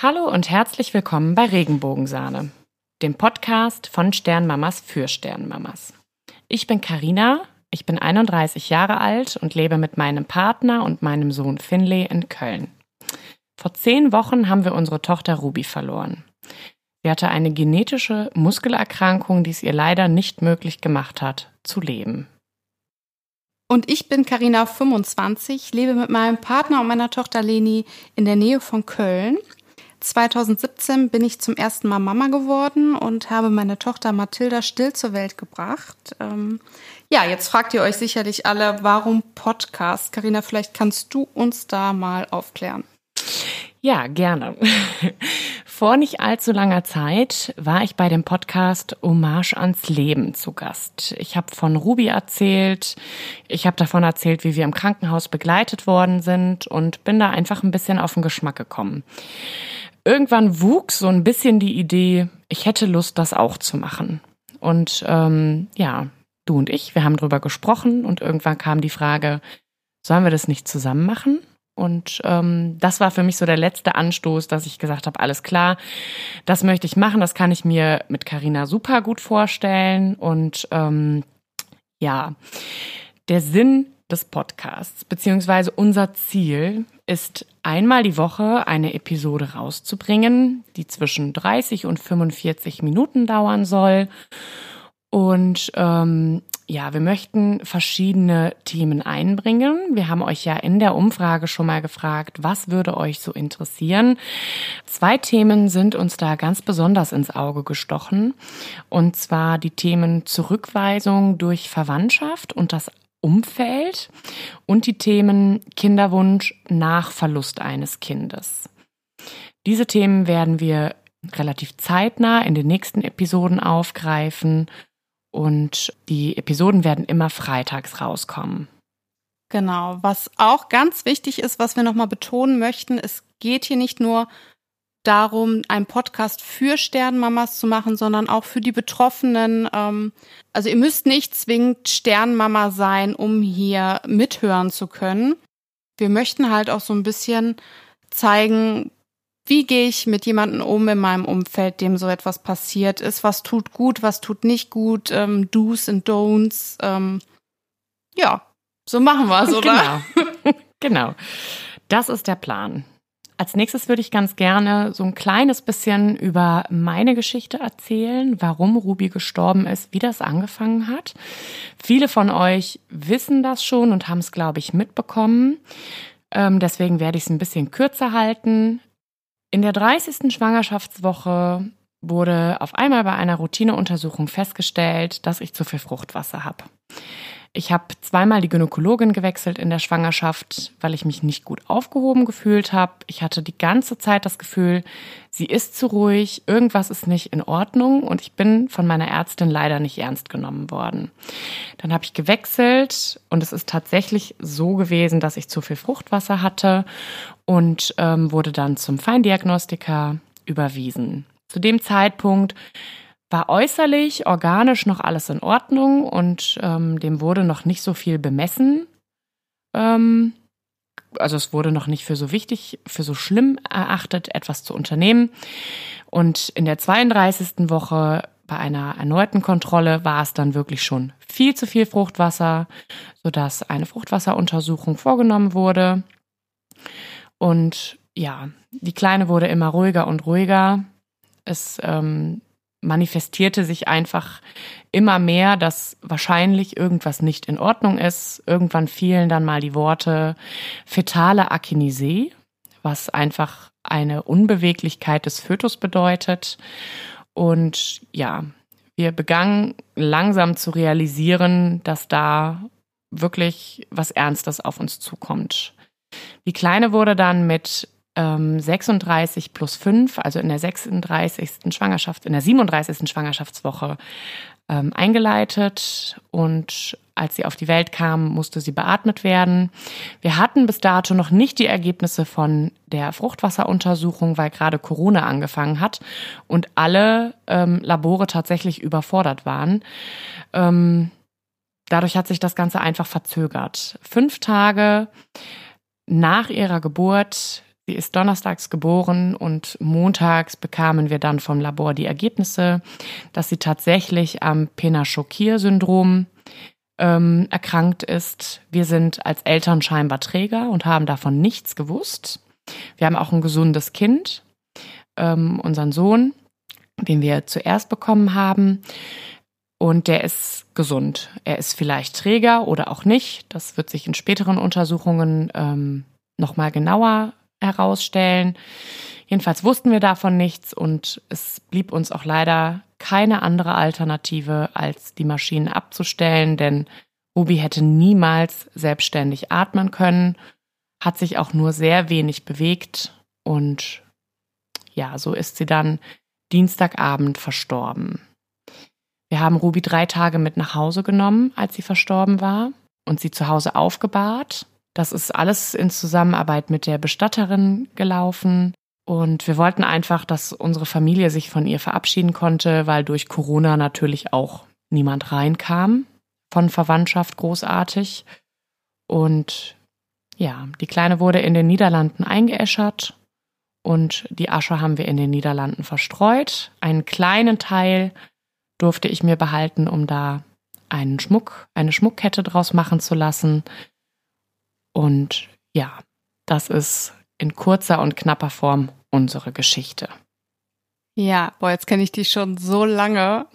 Hallo und herzlich willkommen bei Regenbogensahne, dem Podcast von Sternmamas für Sternmamas. Ich bin Karina, ich bin 31 Jahre alt und lebe mit meinem Partner und meinem Sohn Finlay in Köln. Vor zehn Wochen haben wir unsere Tochter Ruby verloren. Sie hatte eine genetische Muskelerkrankung, die es ihr leider nicht möglich gemacht hat, zu leben. Und ich bin Karina 25, lebe mit meinem Partner und meiner Tochter Leni in der Nähe von Köln 2017 bin ich zum ersten Mal Mama geworden und habe meine Tochter Mathilda still zur Welt gebracht. Ähm, ja, jetzt fragt ihr euch sicherlich alle, warum Podcast? Karina, vielleicht kannst du uns da mal aufklären. Ja, gerne. Vor nicht allzu langer Zeit war ich bei dem Podcast Hommage ans Leben zu Gast. Ich habe von Ruby erzählt, ich habe davon erzählt, wie wir im Krankenhaus begleitet worden sind und bin da einfach ein bisschen auf den Geschmack gekommen irgendwann wuchs so ein bisschen die Idee, ich hätte Lust, das auch zu machen. Und ähm, ja, du und ich, wir haben drüber gesprochen und irgendwann kam die Frage, sollen wir das nicht zusammen machen? Und ähm, das war für mich so der letzte Anstoß, dass ich gesagt habe, alles klar, das möchte ich machen, das kann ich mir mit Carina super gut vorstellen. Und ähm, ja, der Sinn des Podcasts, beziehungsweise unser Ziel ist einmal die Woche eine Episode rauszubringen, die zwischen 30 und 45 Minuten dauern soll. Und ähm, ja, wir möchten verschiedene Themen einbringen. Wir haben euch ja in der Umfrage schon mal gefragt, was würde euch so interessieren. Zwei Themen sind uns da ganz besonders ins Auge gestochen. Und zwar die Themen Zurückweisung durch Verwandtschaft und das Umfeld und die Themen Kinderwunsch nach Verlust eines Kindes. Diese Themen werden wir relativ zeitnah in den nächsten Episoden aufgreifen und die Episoden werden immer freitags rauskommen. Genau, was auch ganz wichtig ist, was wir nochmal betonen möchten, es geht hier nicht nur darum, einen Podcast für Sternmamas zu machen, sondern auch für die Betroffenen. Ähm, also ihr müsst nicht zwingend Sternmama sein, um hier mithören zu können. Wir möchten halt auch so ein bisschen zeigen, wie gehe ich mit jemandem um in meinem Umfeld, dem so etwas passiert ist, was tut gut, was tut nicht gut, ähm, Do's und Don'ts. Ähm, ja, so machen wir es, oder? Genau. genau. Das ist der Plan. Als nächstes würde ich ganz gerne so ein kleines bisschen über meine Geschichte erzählen, warum Ruby gestorben ist, wie das angefangen hat. Viele von euch wissen das schon und haben es, glaube ich, mitbekommen. Ähm, deswegen werde ich es ein bisschen kürzer halten. In der 30. Schwangerschaftswoche wurde auf einmal bei einer Routineuntersuchung festgestellt, dass ich zu viel Fruchtwasser habe. Ich habe zweimal die Gynäkologin gewechselt in der Schwangerschaft, weil ich mich nicht gut aufgehoben gefühlt habe. Ich hatte die ganze Zeit das Gefühl, sie ist zu ruhig, irgendwas ist nicht in Ordnung und ich bin von meiner Ärztin leider nicht ernst genommen worden. Dann habe ich gewechselt und es ist tatsächlich so gewesen, dass ich zu viel Fruchtwasser hatte und ähm, wurde dann zum Feindiagnostiker überwiesen. Zu dem Zeitpunkt war äußerlich, organisch noch alles in Ordnung und ähm, dem wurde noch nicht so viel bemessen. Ähm, also es wurde noch nicht für so wichtig, für so schlimm erachtet, etwas zu unternehmen. Und in der 32. Woche bei einer erneuten Kontrolle war es dann wirklich schon viel zu viel Fruchtwasser, sodass eine Fruchtwasseruntersuchung vorgenommen wurde. Und ja, die Kleine wurde immer ruhiger und ruhiger. Es ähm, manifestierte sich einfach immer mehr, dass wahrscheinlich irgendwas nicht in Ordnung ist. Irgendwann fielen dann mal die Worte fetale Akinesie, was einfach eine Unbeweglichkeit des Fötus bedeutet. Und ja, wir begannen langsam zu realisieren, dass da wirklich was Ernstes auf uns zukommt. Die Kleine wurde dann mit 36 ähm, plus 5, also in der 36. Schwangerschaft, in der 37. Schwangerschaftswoche ähm, eingeleitet und als sie auf die Welt kam, musste sie beatmet werden. Wir hatten bis dato noch nicht die Ergebnisse von der Fruchtwasseruntersuchung, weil gerade Corona angefangen hat und alle ähm, Labore tatsächlich überfordert waren. Ähm, dadurch hat sich das Ganze einfach verzögert. Fünf Tage nach ihrer Geburt Sie ist donnerstags geboren und montags bekamen wir dann vom Labor die Ergebnisse, dass sie tatsächlich am Penachokir-Syndrom ähm, erkrankt ist. Wir sind als Eltern scheinbar Träger und haben davon nichts gewusst. Wir haben auch ein gesundes Kind, ähm, unseren Sohn, den wir zuerst bekommen haben. Und der ist gesund. Er ist vielleicht Träger oder auch nicht. Das wird sich in späteren Untersuchungen ähm, nochmal genauer herausstellen. Jedenfalls wussten wir davon nichts und es blieb uns auch leider keine andere Alternative, als die Maschinen abzustellen, denn Ruby hätte niemals selbstständig atmen können, hat sich auch nur sehr wenig bewegt und ja, so ist sie dann Dienstagabend verstorben. Wir haben Ruby drei Tage mit nach Hause genommen, als sie verstorben war und sie zu Hause aufgebahrt. Das ist alles in Zusammenarbeit mit der Bestatterin gelaufen. Und wir wollten einfach, dass unsere Familie sich von ihr verabschieden konnte, weil durch Corona natürlich auch niemand reinkam von Verwandtschaft großartig. Und ja, die Kleine wurde in den Niederlanden eingeäschert und die Asche haben wir in den Niederlanden verstreut. Einen kleinen Teil durfte ich mir behalten, um da einen Schmuck, eine Schmuckkette draus machen zu lassen. Und ja, das ist in kurzer und knapper Form unsere Geschichte. Ja, boah, jetzt kenne ich die schon so lange.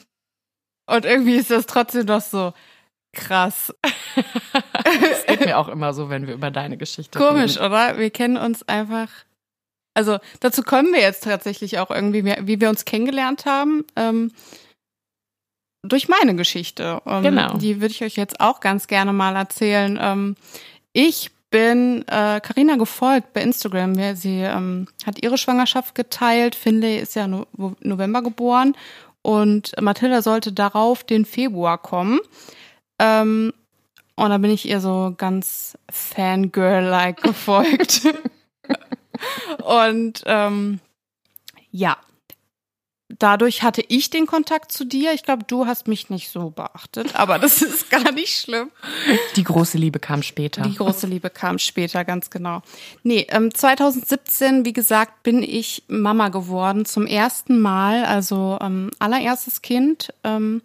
Und irgendwie ist das trotzdem noch so krass. Es geht mir auch immer so, wenn wir über deine Geschichte Komisch, reden. oder? Wir kennen uns einfach. Also dazu kommen wir jetzt tatsächlich auch irgendwie, wie wir uns kennengelernt haben. Ähm, durch meine Geschichte. Ähm, Genau. Die würde ich euch jetzt auch ganz gerne mal erzählen. Ähm, ich bin äh, Carina gefolgt bei Instagram. Ja, sie ähm, hat ihre Schwangerschaft geteilt. Finlay ist ja no November geboren und Mathilda sollte darauf den Februar kommen. Ähm, und da bin ich ihr so ganz Fangirl-like gefolgt. und ähm, ja, dadurch hatte ich den Kontakt zu dir. Ich glaube, du hast mich nicht so beachtet, aber das ist gar nicht schlimm. Die große Liebe kam später. Die große Liebe kam später, ganz genau. Nee, ähm, 2017, wie gesagt, bin ich Mama geworden zum ersten Mal, also ähm, allererstes Kind. Ähm,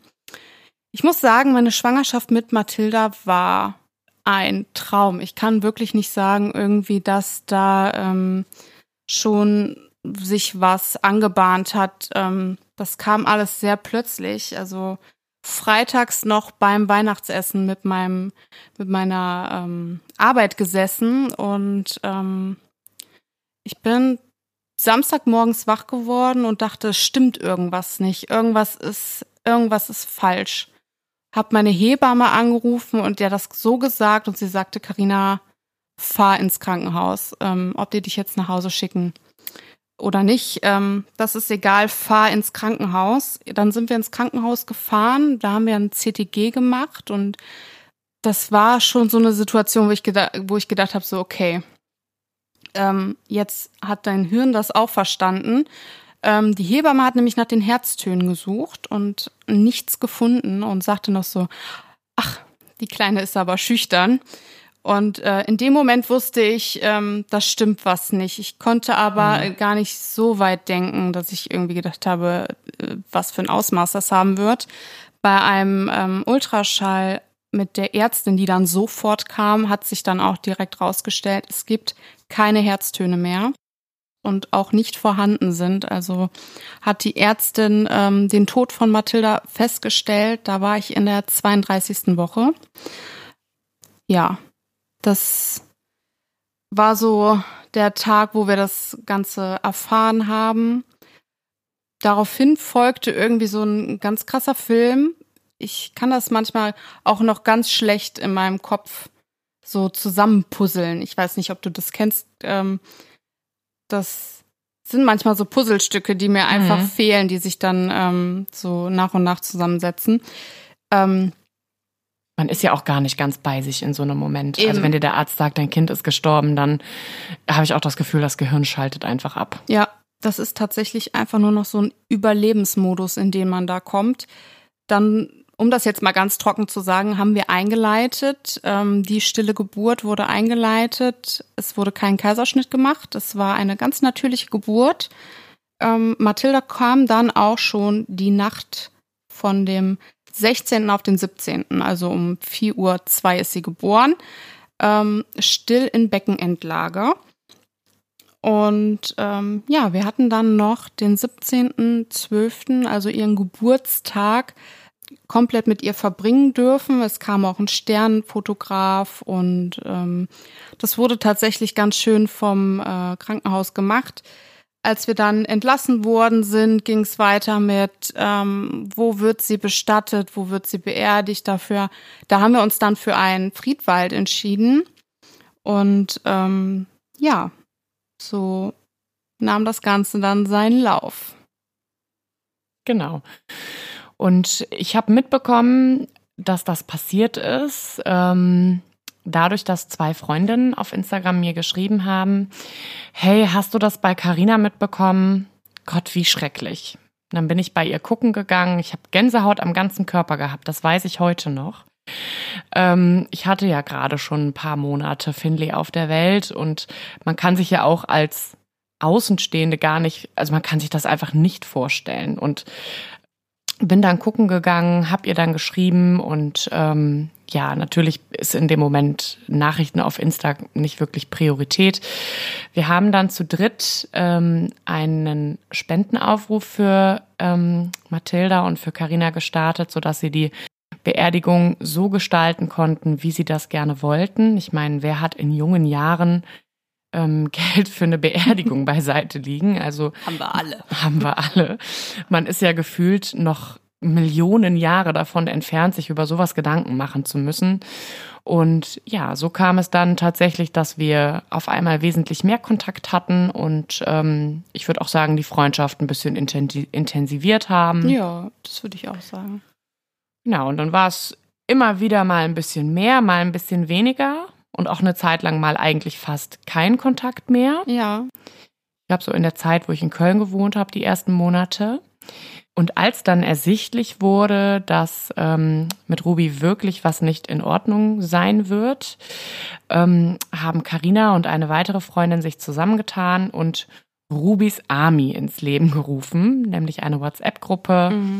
ich muss sagen, meine Schwangerschaft mit Mathilda war ein Traum. Ich kann wirklich nicht sagen, irgendwie, dass da ähm, schon sich was angebahnt hat. Ähm, das kam alles sehr plötzlich. Also freitags noch beim Weihnachtsessen mit meinem mit meiner ähm, Arbeit gesessen und ähm, ich bin Samstagmorgens wach geworden und dachte, stimmt irgendwas nicht. Irgendwas ist irgendwas ist falsch. Hab meine Hebamme angerufen und der das so gesagt und sie sagte, Karina, fahr ins Krankenhaus, ähm, ob die dich jetzt nach Hause schicken oder nicht, ähm, das ist egal, fahr ins Krankenhaus. Dann sind wir ins Krankenhaus gefahren, da haben wir ein CTG gemacht und das war schon so eine Situation, wo ich gedacht, wo ich gedacht habe, so okay, ähm, jetzt hat dein Hirn das auch verstanden. Ähm, die Hebamme hat nämlich nach den Herztönen gesucht und nichts gefunden und sagte noch so, ach, die Kleine ist aber schüchtern. Und äh, in dem Moment wusste ich, ähm, das stimmt was nicht. Ich konnte aber mhm. gar nicht so weit denken, dass ich irgendwie gedacht habe, äh, was für ein Ausmaß das haben wird. Bei einem ähm, Ultraschall mit der Ärztin, die dann sofort kam, hat sich dann auch direkt rausgestellt, es gibt keine Herztöne mehr und auch nicht vorhanden sind. Also hat die Ärztin ähm, den Tod von Mathilda festgestellt. Da war ich in der 32. Woche. Ja, das war so der Tag, wo wir das Ganze erfahren haben. Daraufhin folgte irgendwie so ein ganz krasser Film. Ich kann das manchmal auch noch ganz schlecht in meinem Kopf so zusammenpuzzeln. Ich weiß nicht, ob du das kennst. Ähm, das sind manchmal so Puzzlestücke, die mir einfach Mhm. fehlen, die sich dann ähm, so nach und nach zusammensetzen. Ähm, Man ist ja auch gar nicht ganz bei sich in so einem Moment. Eben. Also wenn dir der Arzt sagt, dein Kind ist gestorben, dann habe ich auch das Gefühl, das Gehirn schaltet einfach ab. Ja, das ist tatsächlich einfach nur noch so ein Überlebensmodus, in den man da kommt. Dann um das jetzt mal ganz trocken zu sagen, haben wir eingeleitet. Ähm, die stille Geburt wurde eingeleitet. Es wurde kein Kaiserschnitt gemacht. Es war eine ganz natürliche Geburt. Ähm, Mathilda kam dann auch schon die Nacht von dem 16. auf den 17., also um 4.02 Uhr ist sie geboren, ähm, still in Beckenendlage. Und ähm, ja, wir hatten dann noch den 17.12., also ihren Geburtstag, komplett mit ihr verbringen dürfen. Es kam auch ein Sternfotograf und ähm, das wurde tatsächlich ganz schön vom äh, Krankenhaus gemacht. Als wir dann entlassen worden sind, ging es weiter mit, ähm, wo wird sie bestattet, wo wird sie beerdigt dafür. Da haben wir uns dann für einen Friedwald entschieden. Und ähm, ja, so nahm das Ganze dann seinen Lauf. Genau. Und ich habe mitbekommen, dass das passiert ist, ähm, dadurch, dass zwei Freundinnen auf Instagram mir geschrieben haben, hey, hast du das bei Carina mitbekommen? Gott, wie schrecklich. Und dann bin ich bei ihr gucken gegangen. Ich habe Gänsehaut am ganzen Körper gehabt, das weiß ich heute noch. Ähm, ich hatte ja gerade schon ein paar Monate Finley auf der Welt und man kann sich ja auch als Außenstehende gar nicht, also man kann sich das einfach nicht vorstellen. Und bin dann gucken gegangen, hab ihr dann geschrieben und ähm, ja, natürlich ist in dem Moment Nachrichten auf Insta nicht wirklich Priorität. Wir haben dann zu dritt ähm, einen Spendenaufruf für ähm, Mathilda und für Carina gestartet, sodass sie die Beerdigung so gestalten konnten, wie sie das gerne wollten. Ich meine, wer hat in jungen Jahren ähm, Geld für eine Beerdigung beiseite liegen. Also haben wir alle. Haben wir alle. Man ist ja gefühlt noch Millionen Jahre davon entfernt, sich über sowas Gedanken machen zu müssen. Und ja, so kam es dann tatsächlich, dass wir auf einmal wesentlich mehr Kontakt hatten und ähm, ich würde auch sagen, die Freundschaft ein bisschen intensiviert haben. Ja, das würde ich auch sagen. Genau, und dann war es immer wieder mal ein bisschen mehr, mal ein bisschen weniger und auch eine Zeit lang mal eigentlich fast kein Kontakt mehr. Ja. Ich habe so in der Zeit, wo ich in Köln gewohnt habe, die ersten Monate. Und als dann ersichtlich wurde, dass ähm, mit Ruby wirklich was nicht in Ordnung sein wird, ähm, haben Karina und eine weitere Freundin sich zusammengetan und Rubys Army ins Leben gerufen, nämlich eine WhatsApp-Gruppe, mhm.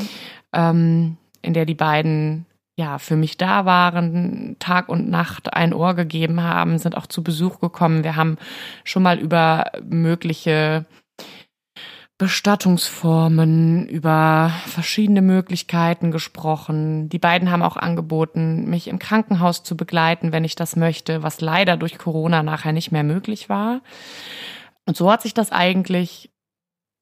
ähm, in der die beiden ja, für mich da waren, Tag und Nacht ein Ohr gegeben haben, sind auch zu Besuch gekommen. Wir haben schon mal über mögliche Bestattungsformen, über verschiedene Möglichkeiten gesprochen. Die beiden haben auch angeboten, mich im Krankenhaus zu begleiten, wenn ich das möchte, was leider durch Corona nachher nicht mehr möglich war. Und so hat sich das eigentlich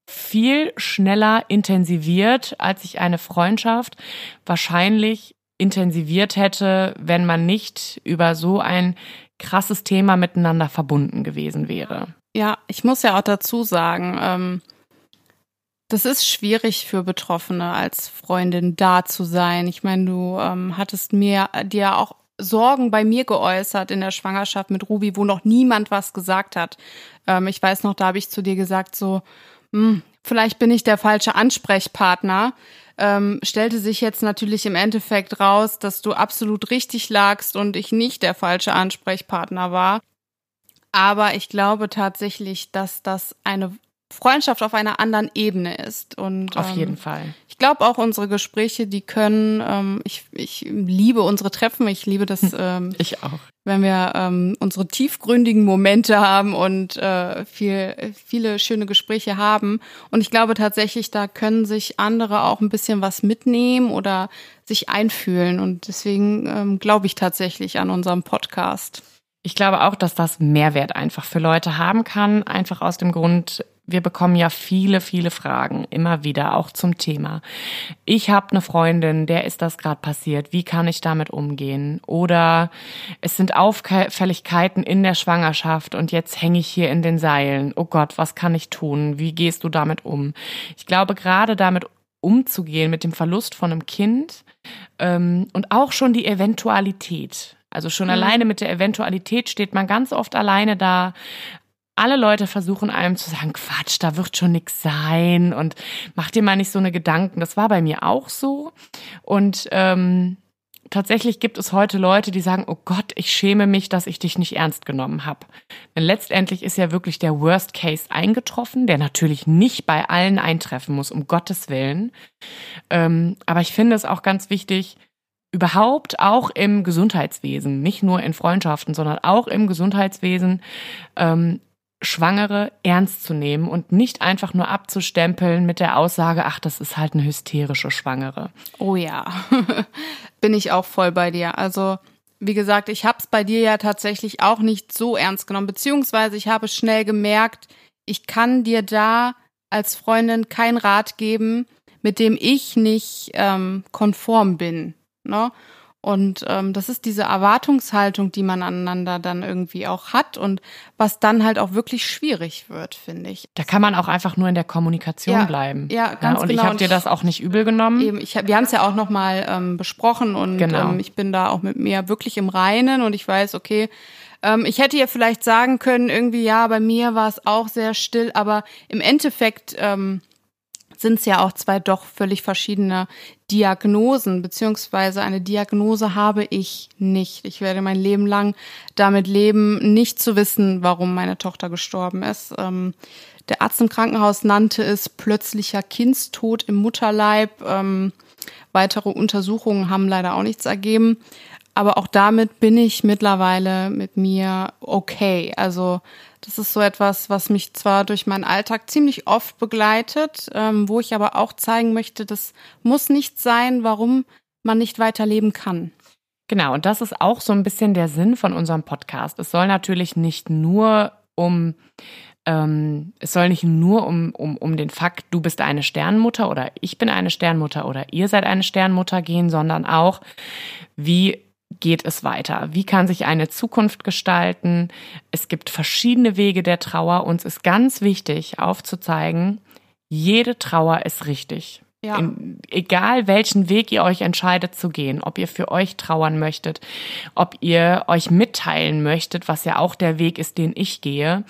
viel schneller intensiviert, als ich eine Freundschaft wahrscheinlich intensiviert hätte, wenn man nicht über so ein krasses Thema miteinander verbunden gewesen wäre. Ja, ich muss ja auch dazu sagen, ähm, das ist schwierig für Betroffene als Freundin da zu sein. Ich meine, du ähm, hattest mir dir auch Sorgen bei mir geäußert in der Schwangerschaft mit Ruby, wo noch niemand was gesagt hat. Ähm, ich weiß noch, da habe ich zu dir gesagt, so, hm, vielleicht bin ich der falsche Ansprechpartner ähm, stellte sich jetzt natürlich im Endeffekt raus, dass du absolut richtig lagst und ich nicht der falsche Ansprechpartner war. Aber ich glaube tatsächlich, dass das eine Freundschaft auf einer anderen Ebene ist. Und, auf jeden ähm, Fall. Ich glaube auch unsere Gespräche, die können, ähm, ich, ich liebe unsere Treffen, ich liebe das. Ähm, ich auch. Wenn wir ähm, unsere tiefgründigen Momente haben und äh, viel, viele schöne Gespräche haben. Und ich glaube tatsächlich, da können sich andere auch ein bisschen was mitnehmen oder sich einfühlen. Und deswegen ähm, glaube ich tatsächlich an unserem Podcast. Ich glaube auch, dass das Mehrwert einfach für Leute haben kann, einfach aus dem Grund, wir bekommen ja viele, viele Fragen immer wieder, auch zum Thema. Ich habe eine Freundin, der ist das gerade passiert. Wie kann ich damit umgehen? Oder es sind Auffälligkeiten in der Schwangerschaft und jetzt hänge ich hier in den Seilen. Oh Gott, was kann ich tun? Wie gehst du damit um? Ich glaube, gerade damit umzugehen mit dem Verlust von einem Kind ähm, und auch schon die Eventualität. Also schon mhm. alleine mit der Eventualität steht man ganz oft alleine da, alle Leute versuchen einem zu sagen, Quatsch, da wird schon nix sein und mach dir mal nicht so eine Gedanken. Das war bei mir auch so. Und ähm, tatsächlich gibt es heute Leute, die sagen, oh Gott, ich schäme mich, dass ich dich nicht ernst genommen habe. Denn letztendlich ist ja wirklich der Worst Case eingetroffen, der natürlich nicht bei allen eintreffen muss, um Gottes Willen. Ähm, aber ich finde es auch ganz wichtig, überhaupt auch im Gesundheitswesen, nicht nur in Freundschaften, sondern auch im Gesundheitswesen, ähm, Schwangere ernst zu nehmen und nicht einfach nur abzustempeln mit der Aussage, ach, das ist halt eine hysterische Schwangere. Oh ja, bin ich auch voll bei dir. Also wie gesagt, ich habe es bei dir ja tatsächlich auch nicht so ernst genommen, beziehungsweise ich habe schnell gemerkt, ich kann dir da als Freundin keinen Rat geben, mit dem ich nicht ähm, konform bin. Ne? Und ähm, das ist diese Erwartungshaltung, die man aneinander dann irgendwie auch hat und was dann halt auch wirklich schwierig wird, finde ich. Da kann man auch einfach nur in der Kommunikation ja, bleiben. Ja, ganz ja, und genau. ich habe dir das auch nicht übel genommen. Eben, ich, wir haben es ja auch noch mal ähm, besprochen und Genau. ähm, ich bin da auch mit mir wirklich im Reinen und ich weiß, okay, ähm, ich hätte ihr vielleicht sagen können, irgendwie, ja, bei mir war es auch sehr still, aber im Endeffekt ähm, sind es ja auch zwei doch völlig verschiedene Diagnosen, beziehungsweise eine Diagnose habe ich nicht. Ich werde mein Leben lang damit leben, nicht zu wissen, warum meine Tochter gestorben ist. Ähm, der Arzt im Krankenhaus nannte es plötzlicher Kindstod im Mutterleib. Ähm, weitere Untersuchungen haben leider auch nichts ergeben. Aber auch damit bin ich mittlerweile mit mir okay. Also das ist so etwas, was mich zwar durch meinen Alltag ziemlich oft begleitet, ähm, wo ich aber auch zeigen möchte, das muss nicht sein, warum man nicht weiterleben kann. Genau, und das ist auch so ein bisschen der Sinn von unserem Podcast. Es soll natürlich nicht nur um ähm, es soll nicht nur um, um, um den Fakt, du bist eine Sternmutter oder ich bin eine Sternmutter oder ihr seid eine Sternmutter gehen, sondern auch, wie geht es weiter? Wie kann sich eine Zukunft gestalten? Es gibt verschiedene Wege der Trauer. Uns ist ganz wichtig aufzuzeigen, jede Trauer ist richtig. Ja. In, egal welchen Weg ihr euch entscheidet zu gehen, ob ihr für euch trauern möchtet, ob ihr euch mitteilen möchtet, was ja auch der Weg ist, den ich gehe.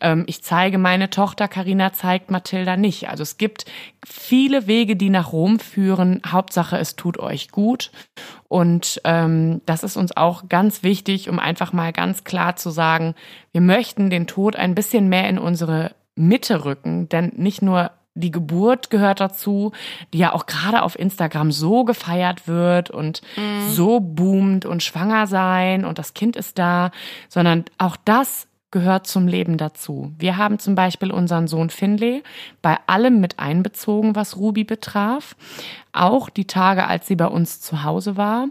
Ähm, ich zeige meine Tochter, Karina zeigt Mathilda nicht. Also es gibt viele Wege, die nach Rom führen. Hauptsache, es tut euch gut. Und ähm, das ist uns auch ganz wichtig, um einfach mal ganz klar zu sagen, wir möchten den Tod ein bisschen mehr in unsere Mitte rücken, denn nicht nur die Geburt gehört dazu, die ja auch gerade auf Instagram so gefeiert wird und so boomt und schwanger sein und das Kind ist da, sondern auch das gehört zum Leben dazu. Wir haben zum Beispiel unseren Sohn Finlay bei allem mit einbezogen, was Ruby betraf. Auch die Tage, als sie bei uns zu Hause war.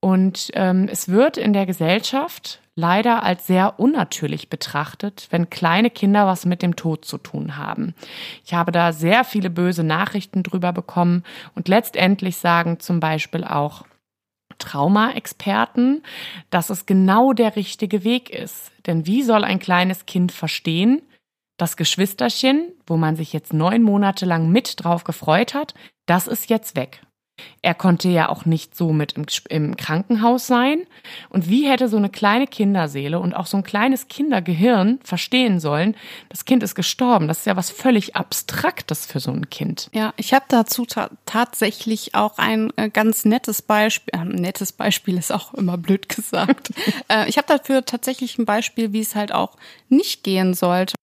Und ähm, es wird in der Gesellschaft leider als sehr unnatürlich betrachtet, wenn kleine Kinder was mit dem Tod zu tun haben. Ich habe da sehr viele böse Nachrichten drüber bekommen und letztendlich sagen zum Beispiel auch Trauma-Experten, dass es genau der richtige Weg ist. Denn wie soll ein kleines Kind verstehen, das Geschwisterchen, wo man sich jetzt neun Monate lang mit drauf gefreut hat, das ist jetzt weg. Er konnte ja auch nicht so mit im, im, Krankenhaus sein. Und wie hätte so eine kleine Kinderseele und auch so ein kleines Kindergehirn verstehen sollen, das Kind ist gestorben. Das ist ja was völlig Abstraktes für so ein Kind. Ja, ich habe dazu ta tatsächlich auch ein äh, ganz nettes Beispiel. Äh, nettes Beispiel ist auch immer blöd gesagt. äh, ich habe dafür tatsächlich ein Beispiel, wie es halt auch nicht gehen sollte.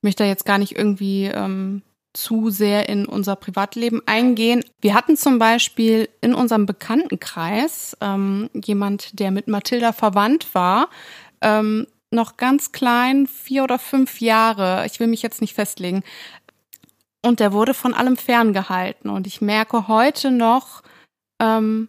Ich möchte jetzt gar nicht irgendwie ähm, zu sehr in unser Privatleben eingehen. Wir hatten zum Beispiel in unserem Bekanntenkreis ähm, jemand, der mit Mathilda verwandt war, ähm, noch ganz klein, vier oder fünf Jahre. Ich will mich jetzt nicht festlegen. Und der wurde von allem ferngehalten. Und ich merke heute noch, ähm,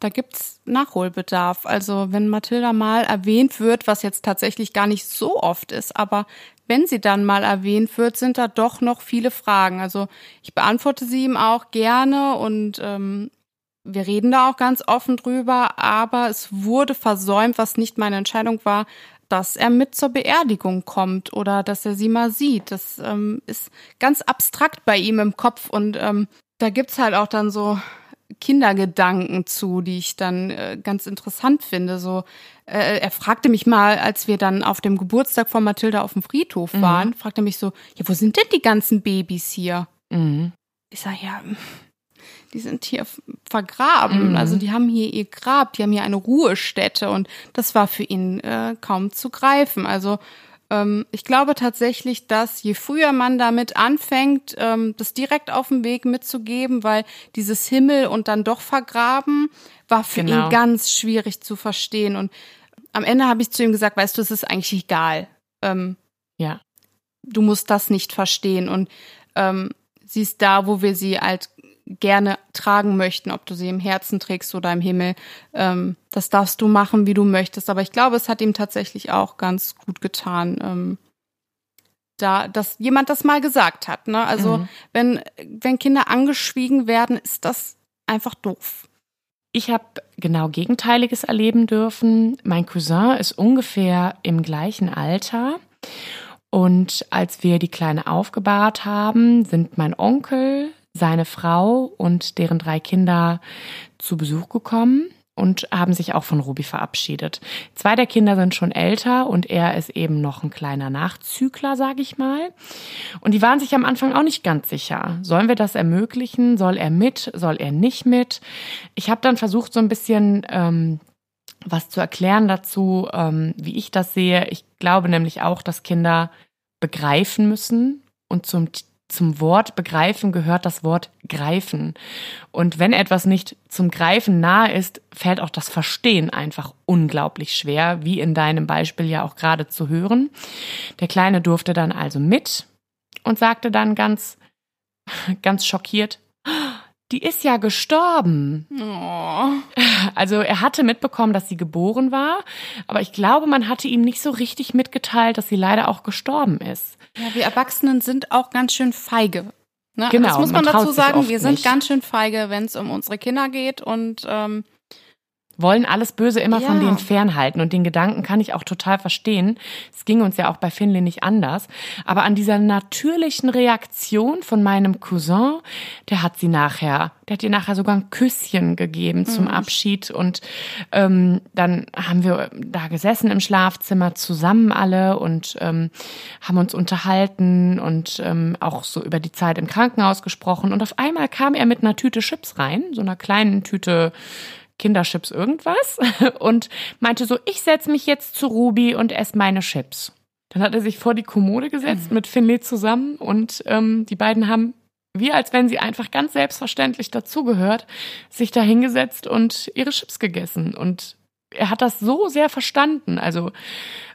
da gibt's Nachholbedarf. Also wenn Mathilda mal erwähnt wird, was jetzt tatsächlich gar nicht so oft ist, aber wenn sie dann mal erwähnt wird, sind da doch noch viele Fragen. Also ich beantworte sie ihm auch gerne und ähm, wir reden da auch ganz offen drüber, aber es wurde versäumt, was nicht meine Entscheidung war, dass er mit zur Beerdigung kommt oder dass er sie mal sieht. Das ähm, ist ganz abstrakt bei ihm im Kopf und ähm, da gibt's halt auch dann so Kindergedanken zu, die ich dann äh, ganz interessant finde. So, äh, er fragte mich mal, als wir dann auf dem Geburtstag von Mathilda auf dem Friedhof Mhm. waren, fragte mich so, ja, wo sind denn die ganzen Babys hier? Mhm. Ich sage, ja, die sind hier vergraben. Mhm. Also die haben hier ihr Grab, die haben hier eine Ruhestätte und das war für ihn äh, kaum zu greifen. Also ich glaube tatsächlich, dass je früher man damit anfängt, ähm, das direkt auf dem Weg mitzugeben, weil dieses Himmel und dann doch vergraben war für Genau. ihn ganz schwierig zu verstehen. Und am Ende habe ich zu ihm gesagt, weißt du, es ist eigentlich egal. Ähm, Ja. du musst das nicht verstehen. Und ähm, sie ist da, wo wir sie halt gerne tragen möchten, ob du sie im Herzen trägst oder im Himmel. Ähm, das darfst du machen, wie du möchtest. Aber ich glaube, es hat ihm tatsächlich auch ganz gut getan, ähm, da, dass jemand das mal gesagt hat. Ne? Also Mhm. wenn, wenn Kinder angeschwiegen werden, ist das einfach doof. Ich habe genau Gegenteiliges erleben dürfen. Mein Cousin ist ungefähr im gleichen Alter. Und als wir die Kleine aufgebahrt haben, sind mein Onkel, seine Frau und deren drei Kinder zu Besuch gekommen und haben sich auch von Ruby verabschiedet. Zwei der Kinder sind schon älter und er ist eben noch ein kleiner Nachzügler, sage ich mal. Und die waren sich am Anfang auch nicht ganz sicher. Sollen wir das ermöglichen? Soll er mit? Soll er nicht mit? Ich habe dann versucht, so ein bisschen ähm, was zu erklären dazu, ähm, wie ich das sehe. Ich glaube nämlich auch, dass Kinder begreifen müssen und zum zum Wort begreifen gehört das Wort greifen. Und wenn etwas nicht zum Greifen nahe ist, fällt auch das Verstehen einfach unglaublich schwer, wie in deinem Beispiel ja auch gerade zu hören. Der Kleine durfte dann also mit und sagte dann ganz, ganz schockiert, die ist ja gestorben. Oh. Also er hatte mitbekommen, dass sie geboren war, aber ich glaube, man hatte ihm nicht so richtig mitgeteilt, dass sie leider auch gestorben ist. Ja, wir Erwachsenen sind auch ganz schön feige. Ne? Genau, das muss man, man dazu sagen. Wir sind nicht. ganz schön feige, wenn es um unsere Kinder geht und ähm, wollen alles Böse immer von Ja. denen fernhalten. Und den Gedanken kann ich auch total verstehen. Es ging uns ja auch bei Finley nicht anders. Aber an dieser natürlichen Reaktion von meinem Cousin, der hat sie nachher, der hat ihr nachher sogar ein Küsschen gegeben zum Mhm. Abschied. Und ähm, dann haben wir da gesessen im Schlafzimmer zusammen alle und ähm, haben uns unterhalten und ähm, auch so über die Zeit im Krankenhaus gesprochen. Und auf einmal kam er mit einer Tüte Chips rein, so einer kleinen Tüte Kinderchips irgendwas und meinte so, ich setz mich jetzt zu Ruby und esse meine Chips. Dann hat er sich vor die Kommode gesetzt mit Finley zusammen und ähm, die beiden haben, wie als wenn sie einfach ganz selbstverständlich dazugehört, sich da hingesetzt und ihre Chips gegessen. Und er hat das so sehr verstanden, also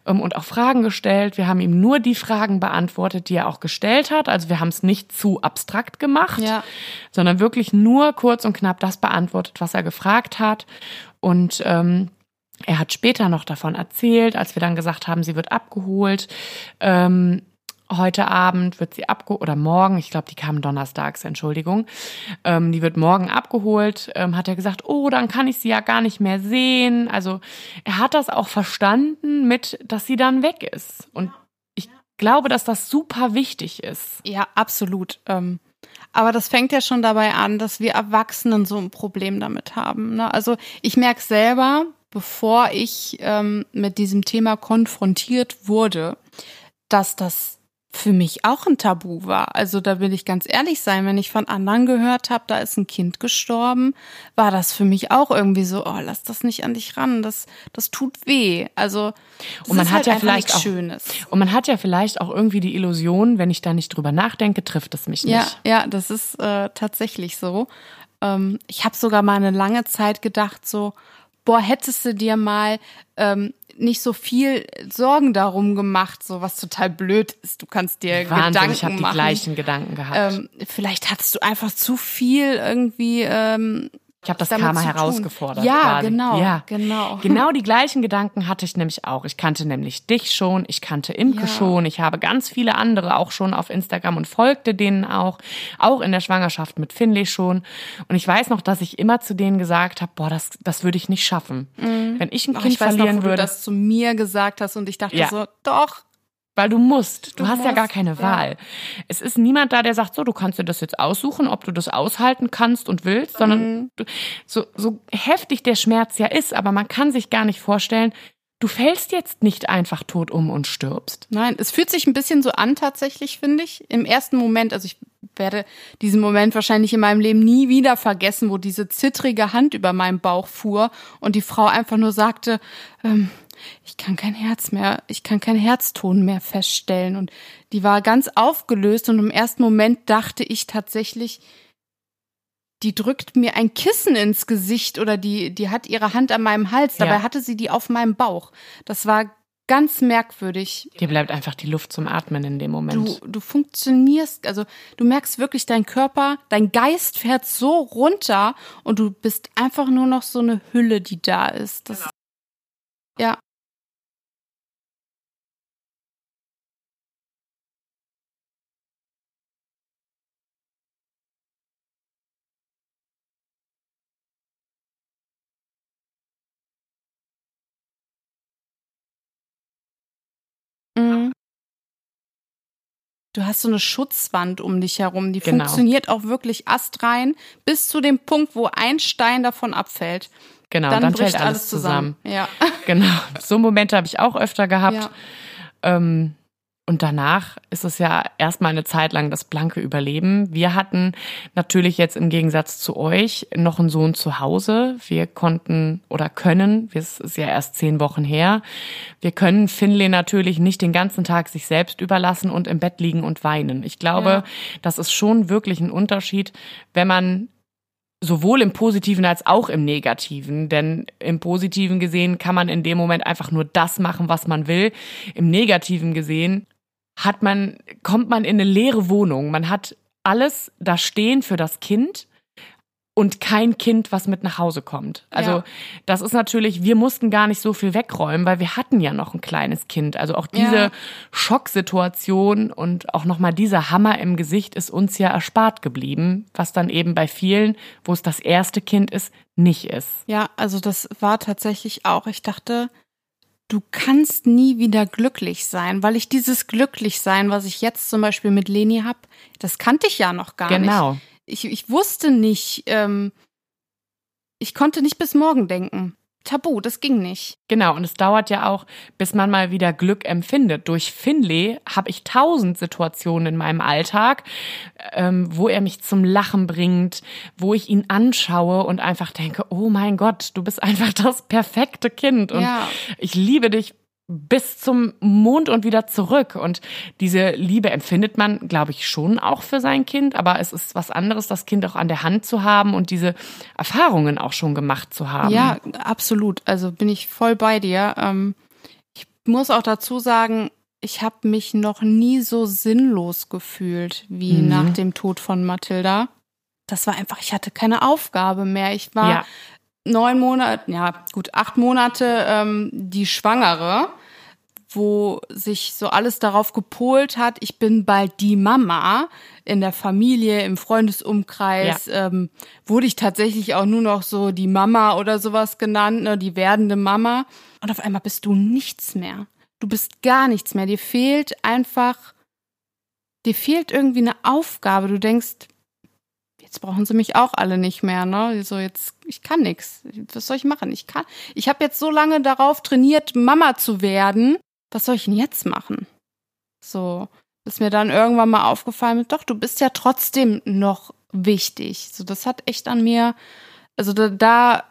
ähm, und auch Fragen gestellt. Wir haben ihm nur die Fragen beantwortet, die er auch gestellt hat. Also wir haben es nicht zu abstrakt gemacht ja, sondern wirklich nur kurz und knapp das beantwortet, was er gefragt hat. Und ähm, er hat später noch davon erzählt, als wir dann gesagt haben, sie wird abgeholt. Ähm, heute Abend wird sie abgeholt, oder morgen, ich glaube, die kam donnerstags, Entschuldigung. Ähm, die wird morgen abgeholt, ähm, hat er gesagt, oh, dann kann ich sie ja gar nicht mehr sehen. Also er hat das auch verstanden mit, dass sie dann weg ist. Und ich glaube, dass das super wichtig ist. ja, absolut. Ähm, aber das fängt ja schon dabei an, dass wir Erwachsenen so ein Problem damit haben. Ne? Also ich merke selber, bevor ich ähm, mit diesem Thema konfrontiert wurde, dass das für mich auch ein Tabu war. Also da will ich ganz ehrlich sein, wenn ich von anderen gehört habe, da ist ein Kind gestorben, war das für mich auch irgendwie so, oh, lass das nicht an dich ran, das das tut weh. Also das Und man ist hat halt ja vielleicht auch- Schönes. Und man hat ja vielleicht auch irgendwie die Illusion, wenn ich da nicht drüber nachdenke, trifft es mich Ja, nicht. ja, das ist äh, tatsächlich so. Ähm, ich habe sogar mal eine lange Zeit gedacht, so, boah, hättest du dir mal ähm, nicht so viel Sorgen darum gemacht, so was total blöd ist. Du kannst dir Wahnsinn, Gedanken ich habe die machen. gleichen Gedanken gehabt. Ähm, vielleicht hattest du einfach zu viel irgendwie. Ähm, ich habe das Karma herausgefordert. Ja, quasi. genau, Ja. genau. Genau die gleichen Gedanken hatte ich nämlich auch. Ich kannte nämlich dich schon, ich kannte Imke Ja. schon, ich habe ganz viele andere auch schon auf Instagram und folgte denen auch, auch in der Schwangerschaft mit Finley schon. Und ich weiß noch, dass ich immer zu denen gesagt habe, boah, das, das würde ich nicht schaffen. Wenn ich ein Kind ich weiß noch, verlieren wo du würde. das zu mir gesagt hast und ich dachte Ja. so, doch, Weil du musst. Du, Du hast ja musst, gar keine ja. Wahl. Es ist niemand da, der sagt, so, du kannst dir das jetzt aussuchen, ob du das aushalten kannst und willst, sondern Mhm. du, so, so heftig der Schmerz ja ist, aber man kann sich gar nicht vorstellen, du fällst jetzt nicht einfach tot um und stirbst. Nein, es fühlt sich ein bisschen so an tatsächlich, finde ich. Im ersten Moment, also ich werde diesen Moment wahrscheinlich in meinem Leben nie wieder vergessen, wo diese zittrige Hand über meinem Bauch fuhr und die Frau einfach nur sagte, ähm, ich kann kein Herz mehr, ich kann keinen Herzton mehr feststellen. Und die war ganz aufgelöst und im ersten Moment dachte ich tatsächlich, die drückt mir ein Kissen ins Gesicht oder die, die hat ihre Hand an meinem Hals. Dabei Ja. hatte sie die auf meinem Bauch. Das war ganz merkwürdig. Dir bleibt einfach die Luft zum Atmen in dem Moment. Du, du funktionierst, also du merkst wirklich, dein Körper, dein Geist fährt so runter und du bist einfach nur noch so eine Hülle, die da ist. Das, Ja. Du hast so eine Schutzwand um dich herum, die Genau. funktioniert auch wirklich astrein bis zu dem Punkt, wo ein Stein davon abfällt. genau, dann, dann, bricht fällt alles zusammen. Ja. Genau, so Momente habe ich auch öfter gehabt. Ja. Ähm, und danach ist es ja erstmal eine Zeit lang das blanke Überleben. Wir hatten natürlich jetzt im Gegensatz zu euch noch einen Sohn zu Hause. Wir konnten oder können, es ist ja erst zehn Wochen her, wir können Finlay natürlich nicht den ganzen Tag sich selbst überlassen und im Bett liegen und weinen. Ich glaube, Ja. das ist schon wirklich ein Unterschied, wenn man sowohl im Positiven als auch im Negativen. Denn im Positiven gesehen kann man in dem Moment einfach nur das machen, was man will. Im Negativen gesehen hat man, kommt man in eine leere Wohnung. Man hat alles da stehen für das Kind und kein Kind, was mit nach Hause kommt. Also Ja. das ist natürlich, wir mussten gar nicht so viel wegräumen, weil wir hatten ja noch ein kleines Kind. Also auch diese Ja. Schocksituation und auch nochmal dieser Hammer im Gesicht ist uns ja erspart geblieben, was dann eben bei vielen, wo es das erste Kind ist, nicht ist. Ja, also das war tatsächlich auch. Ich dachte, du kannst nie wieder glücklich sein, weil ich dieses Glücklichsein, was ich jetzt zum Beispiel mit Leni hab, das kannte ich ja noch gar nicht. Genau. Ich, ich wusste nicht, ähm, ich konnte nicht bis morgen denken. Tabu, das ging nicht. Genau, und es dauert ja auch, bis man mal wieder Glück empfindet. Durch Finlay habe ich tausend Situationen in meinem Alltag, ähm, wo er mich zum Lachen bringt, wo ich ihn anschaue und einfach denke, oh mein Gott, du bist einfach das perfekte Kind und Ja. ich liebe dich bis zum Mond und wieder zurück. Und diese Liebe empfindet man, glaube ich, schon auch für sein Kind. Aber es ist was anderes, das Kind auch an der Hand zu haben und diese Erfahrungen auch schon gemacht zu haben. Ja, absolut. Also bin ich voll bei dir. Ähm, ich muss auch dazu sagen, ich habe mich noch nie so sinnlos gefühlt wie Mhm. nach dem Tod von Mathilda. Das war einfach, ich hatte keine Aufgabe mehr. Ich war Ja. neun Monate, ja gut, acht Monate ähm, die Schwangere, wo sich so alles darauf gepolt hat, ich bin bald die Mama in der Familie, im Freundesumkreis, ähm, wurde ich tatsächlich auch nur noch so die Mama oder sowas genannt, ne, die werdende Mama. Und auf einmal bist du nichts mehr. Du bist gar nichts mehr. Dir fehlt einfach, dir fehlt irgendwie eine Aufgabe. Du denkst, jetzt brauchen sie mich auch alle nicht mehr, ne? So jetzt, ich kann nix. Was soll ich machen? Ich kann, ich habe jetzt so lange darauf trainiert, Mama zu werden. Was soll ich denn jetzt machen? So, ist mir dann irgendwann mal aufgefallen, doch, du bist ja trotzdem noch wichtig. So, das hat echt an mir, also da, da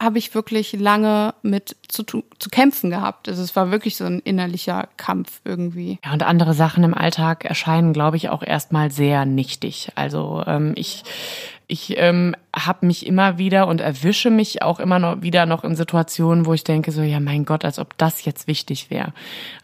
habe ich wirklich lange mit zu, zu kämpfen gehabt. Also es war wirklich so ein innerlicher Kampf irgendwie. Ja, und andere Sachen im Alltag erscheinen, glaube ich, auch erstmal sehr nichtig. Also ähm, ich, ich ähm, habe mich immer wieder und erwische mich auch immer noch wieder noch in Situationen, wo ich denke, so, ja, mein Gott, als ob das jetzt wichtig wäre.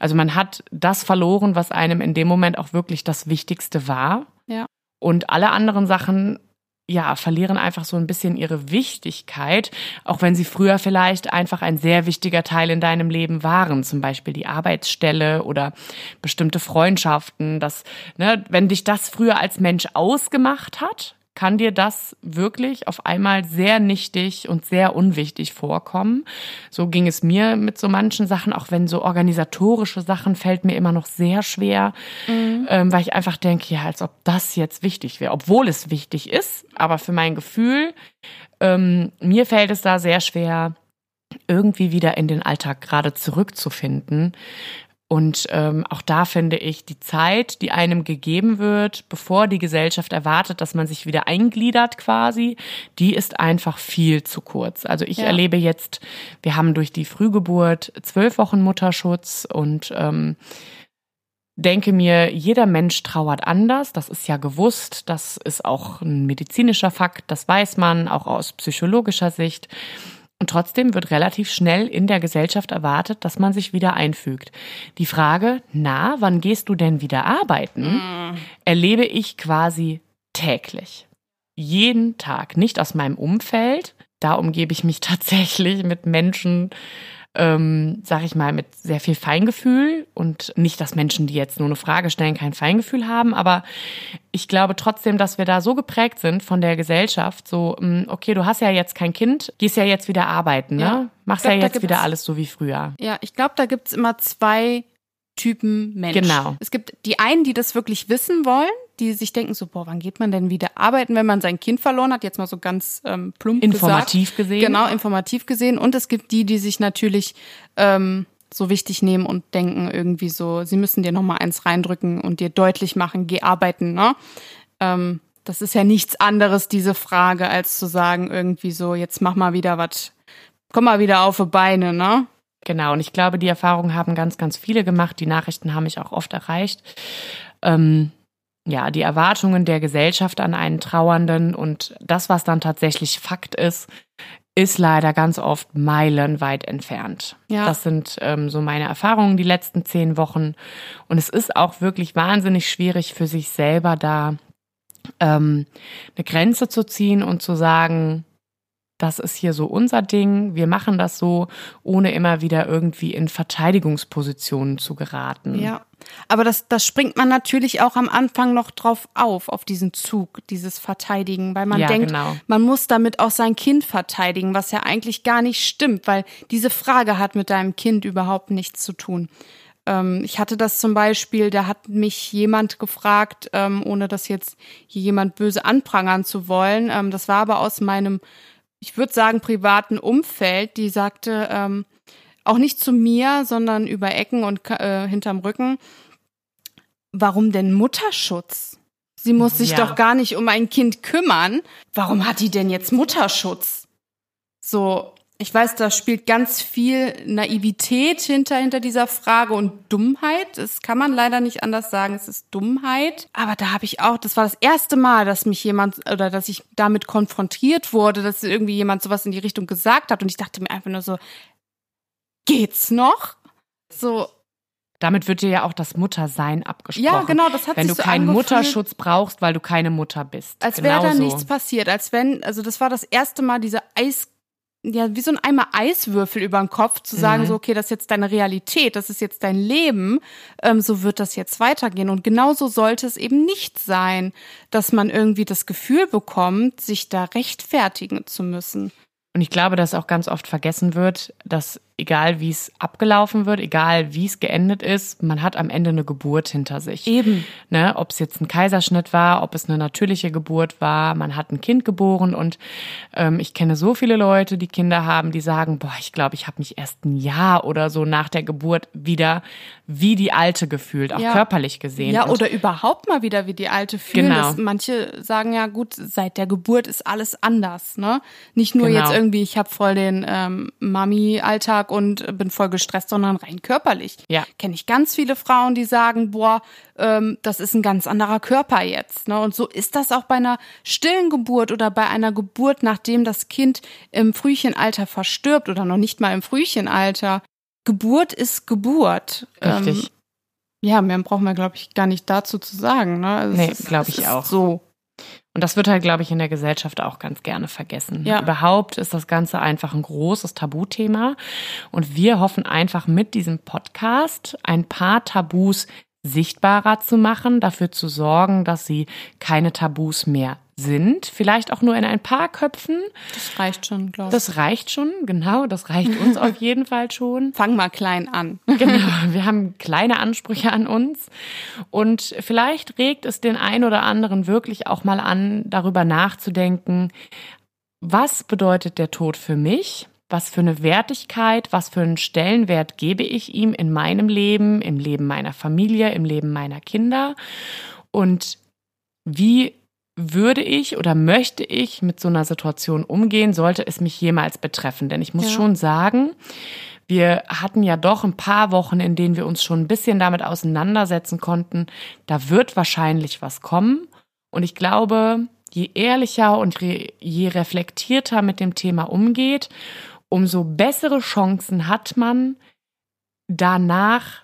Also man hat das verloren, was einem in dem Moment auch wirklich das Wichtigste war. Ja. Und alle anderen Sachen ja, verlieren einfach so ein bisschen ihre Wichtigkeit, auch wenn sie früher vielleicht einfach ein sehr wichtiger Teil in deinem Leben waren, zum Beispiel die Arbeitsstelle oder bestimmte Freundschaften, dass, ne, wenn dich das früher als Mensch ausgemacht hat, kann dir das wirklich auf einmal sehr nichtig und sehr unwichtig vorkommen. So ging es mir mit so manchen Sachen, auch wenn so organisatorische Sachen fällt mir immer noch sehr schwer, mhm. ähm, weil ich einfach denke, ja, als ob das jetzt wichtig wäre, obwohl es wichtig ist, aber für mein Gefühl, ähm, mir fällt es da sehr schwer, irgendwie wieder in den Alltag gerade zurückzufinden. Und ähm, auch da finde ich, die Zeit, die einem gegeben wird, bevor die Gesellschaft erwartet, dass man sich wieder eingliedert quasi, die ist einfach viel zu kurz. Also ich ja. erlebe jetzt, wir haben durch die Frühgeburt zwölf Wochen Mutterschutz und ähm, denke mir, jeder Mensch trauert anders. Das ist ja gewusst. Das ist auch ein medizinischer Fakt. Das weiß man auch aus psychologischer Sicht. Und trotzdem wird relativ schnell in der Gesellschaft erwartet, dass man sich wieder einfügt. Die Frage, na, wann gehst du denn wieder arbeiten, erlebe ich quasi täglich. Jeden Tag. Nicht aus meinem Umfeld. Da umgebe ich mich tatsächlich mit Menschen, ähm, sag ich mal, mit sehr viel Feingefühl und nicht, dass Menschen, die jetzt nur eine Frage stellen, kein Feingefühl haben, aber ich glaube trotzdem, dass wir da so geprägt sind von der Gesellschaft, so, mm, okay, du hast ja jetzt kein Kind, gehst ja jetzt wieder arbeiten, ne? Ja. Machst glaub, ja jetzt wieder alles so wie früher. Ja, ich glaube, da gibt's immer zwei Typen Mensch. Genau. Es gibt die einen, die das wirklich wissen wollen, die sich denken so, boah, wann geht man denn wieder arbeiten, wenn man sein Kind verloren hat? Jetzt mal so ganz ähm, plump Informativ gesagt. gesehen. Genau, informativ gesehen. Und es gibt die, die sich natürlich ähm, so wichtig nehmen und denken irgendwie so, sie müssen dir noch mal eins reindrücken und dir deutlich machen, geh arbeiten, ne? Ähm, das ist ja nichts anderes, diese Frage, als zu sagen irgendwie so, jetzt mach mal wieder was, komm mal wieder auf die Beine, ne? Genau, und ich glaube, die Erfahrung haben ganz, ganz viele gemacht. Die Nachrichten haben mich auch oft erreicht. Ähm, ja, die Erwartungen der Gesellschaft an einen Trauernden und das, was dann tatsächlich Fakt ist, ist leider ganz oft meilenweit entfernt. Ja. Das sind ähm, so meine Erfahrungen die letzten zehn Wochen. Und es ist auch wirklich wahnsinnig schwierig für sich selber da ähm, eine Grenze zu ziehen und zu sagen, das ist hier so unser Ding, wir machen das so, ohne immer wieder irgendwie in Verteidigungspositionen zu geraten. Ja, aber das, das springt man natürlich auch am Anfang noch drauf auf, auf diesen Zug, dieses Verteidigen, weil man ja, denkt, genau. man muss damit auch sein Kind verteidigen, was ja eigentlich gar nicht stimmt, weil diese Frage hat mit deinem Kind überhaupt nichts zu tun. Ähm, ich hatte das zum Beispiel, da hat mich jemand gefragt, ähm, ohne das jetzt hier jemand böse anprangern zu wollen, ähm, das war aber aus meinem ich würde sagen, privaten Umfeld, die sagte, ähm, auch nicht zu mir, sondern über Ecken und äh, hinterm Rücken, warum denn Mutterschutz? Sie muss sich ja. doch gar nicht um ein Kind kümmern. Warum hat die denn jetzt Mutterschutz? So, ich weiß, da spielt ganz viel Naivität hinter, hinter dieser Frage und Dummheit. Das kann man leider nicht anders sagen. Es ist Dummheit. Aber da habe ich auch, das war das erste Mal, dass mich jemand oder dass ich damit konfrontiert wurde, dass irgendwie jemand sowas in die Richtung gesagt hat. Und ich dachte mir einfach nur so, geht's noch? So, damit wird dir ja auch das Muttersein abgesprochen. Ja, genau, das hat Wenn du so keinen angefühlt, Mutterschutz brauchst, weil du keine Mutter bist. Als wäre da nichts passiert, als wenn, also das war das erste Mal diese Eis ja, wie so ein Eimer Eiswürfel über den Kopf, zu sagen, mhm. so, okay, das ist jetzt deine Realität, das ist jetzt dein Leben, ähm, so wird das jetzt weitergehen. Und genauso sollte es eben nicht sein, dass man irgendwie das Gefühl bekommt, sich da rechtfertigen zu müssen. Und ich glaube, dass auch ganz oft vergessen wird, dass egal wie es abgelaufen wird, egal wie es geendet ist, man hat am Ende eine Geburt hinter sich. Eben. Ne, ob es jetzt ein Kaiserschnitt war, ob es eine natürliche Geburt war, man hat ein Kind geboren und ähm, ich kenne so viele Leute, die Kinder haben, die sagen, boah, ich glaube, ich habe mich erst ein Jahr oder so nach der Geburt wieder wie die Alte gefühlt, auch ja. körperlich gesehen. Ja, und oder überhaupt mal wieder wie die Alte fühlen. Genau. Das, manche sagen ja, gut, seit der Geburt ist alles anders. Ne? Nicht nur genau. jetzt irgendwie, ich habe voll den ähm, Mami-Alltag Tag und bin voll gestresst, sondern rein körperlich. Ja. Kenne ich ganz viele Frauen, die sagen, boah, ähm, das ist ein ganz anderer Körper jetzt. Ne? Und so ist das auch bei einer stillen Geburt oder bei einer Geburt, nachdem das Kind im Frühchenalter verstirbt oder noch nicht mal im Frühchenalter. Geburt ist Geburt. Richtig. Ähm, ja, mehr brauchen wir, glaube ich, gar nicht dazu zu sagen. Ne? Also nee, glaube ich auch. So. Und das wird halt, glaube ich, in der Gesellschaft auch ganz gerne vergessen. Ja. Überhaupt ist das Ganze einfach ein großes Tabuthema. Und wir hoffen einfach mit diesem Podcast ein paar Tabus sichtbarer zu machen, dafür zu sorgen, dass sie keine Tabus mehr sind, vielleicht auch nur in ein paar Köpfen. Das reicht schon, glaube ich. Das reicht schon, genau, das reicht uns auf jeden Fall schon. Fang mal klein an. Genau, wir haben kleine Ansprüche an uns und vielleicht regt es den einen oder anderen wirklich auch mal an, darüber nachzudenken, was bedeutet der Tod für mich? Was für eine Wertigkeit, was für einen Stellenwert gebe ich ihm in meinem Leben, im Leben meiner Familie, im Leben meiner Kinder? Und wie würde ich oder möchte ich mit so einer Situation umgehen, sollte es mich jemals betreffen? Denn ich muss ja. schon sagen, wir hatten ja doch ein paar Wochen, in denen wir uns schon ein bisschen damit auseinandersetzen konnten. Da wird wahrscheinlich was kommen. Und ich glaube, je ehrlicher und je reflektierter mit dem Thema umgeht, umso bessere Chancen hat man, danach